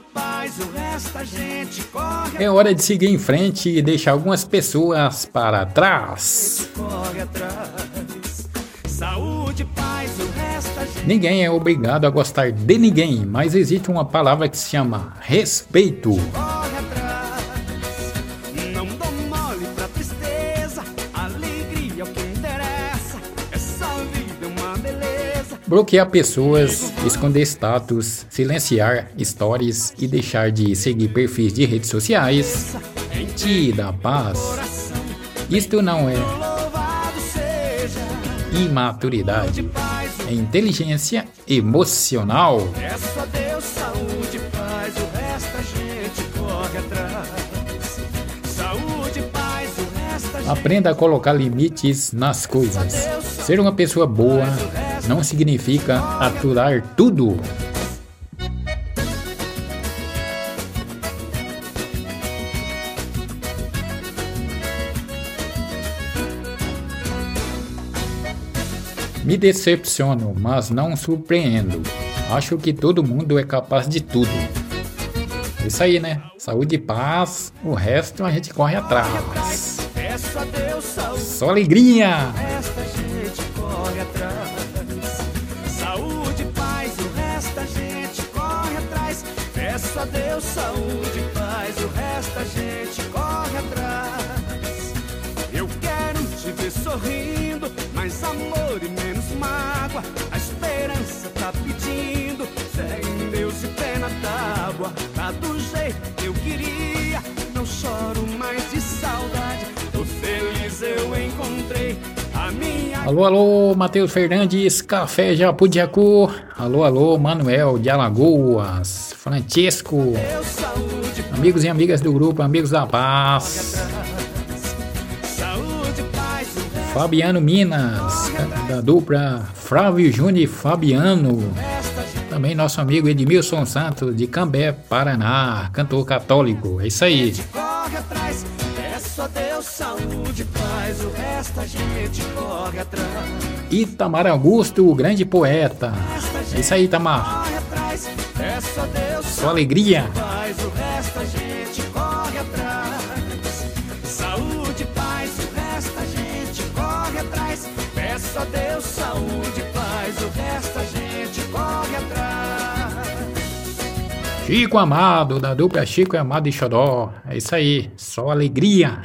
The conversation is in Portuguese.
Saúde, paz, o resto a gente corre. É hora de seguir em frente e deixar algumas pessoas para trás. Saúde, paz, o resto a gente Ninguém é obrigado a gostar de ninguém, mas existe uma palavra que se chama respeito. Bloquear pessoas, esconder status, silenciar stories e deixar de seguir perfis de redes sociais te dá paz. Isto não é imaturidade, é inteligência emocional. Aprenda a colocar limites nas coisas. Ser uma pessoa boa não significa aturar tudo. Me decepciono, mas não surpreendo. Acho que todo mundo é capaz de tudo. Isso aí, né? Saúde e paz, o resto a gente corre atrás. Só alegria! A Deus saúde, paz, o resto a gente corre atrás. Eu quero te ver sorrindo, mais amor e menos mágoa. A esperança tá pedindo, fé em Deus e pena d'água. Alô, alô, Matheus Fernandes, Café Japudiacu. Alô, alô, Manuel de Alagoas, Francisco, amigos e amigas do grupo Amigos da Paz, Fabiano Minas, da dupla Flávio Júnior e Fabiano. Também nosso amigo Edmilson Santos, de Cambé, Paraná, cantor católico. É isso aí. Peço a Deus saúde, paz, o resto a gente corre atrás. Itamar Augusto, o grande poeta. É isso aí, Itamar. Corre atrás. Peço a Deus Só alegria. paz, o resto a gente corre atrás. Saúde, paz, o resto a gente corre atrás. Peço a Deus Chico Amado, da dupla Chico Amado e Xodó. É isso aí, só alegria.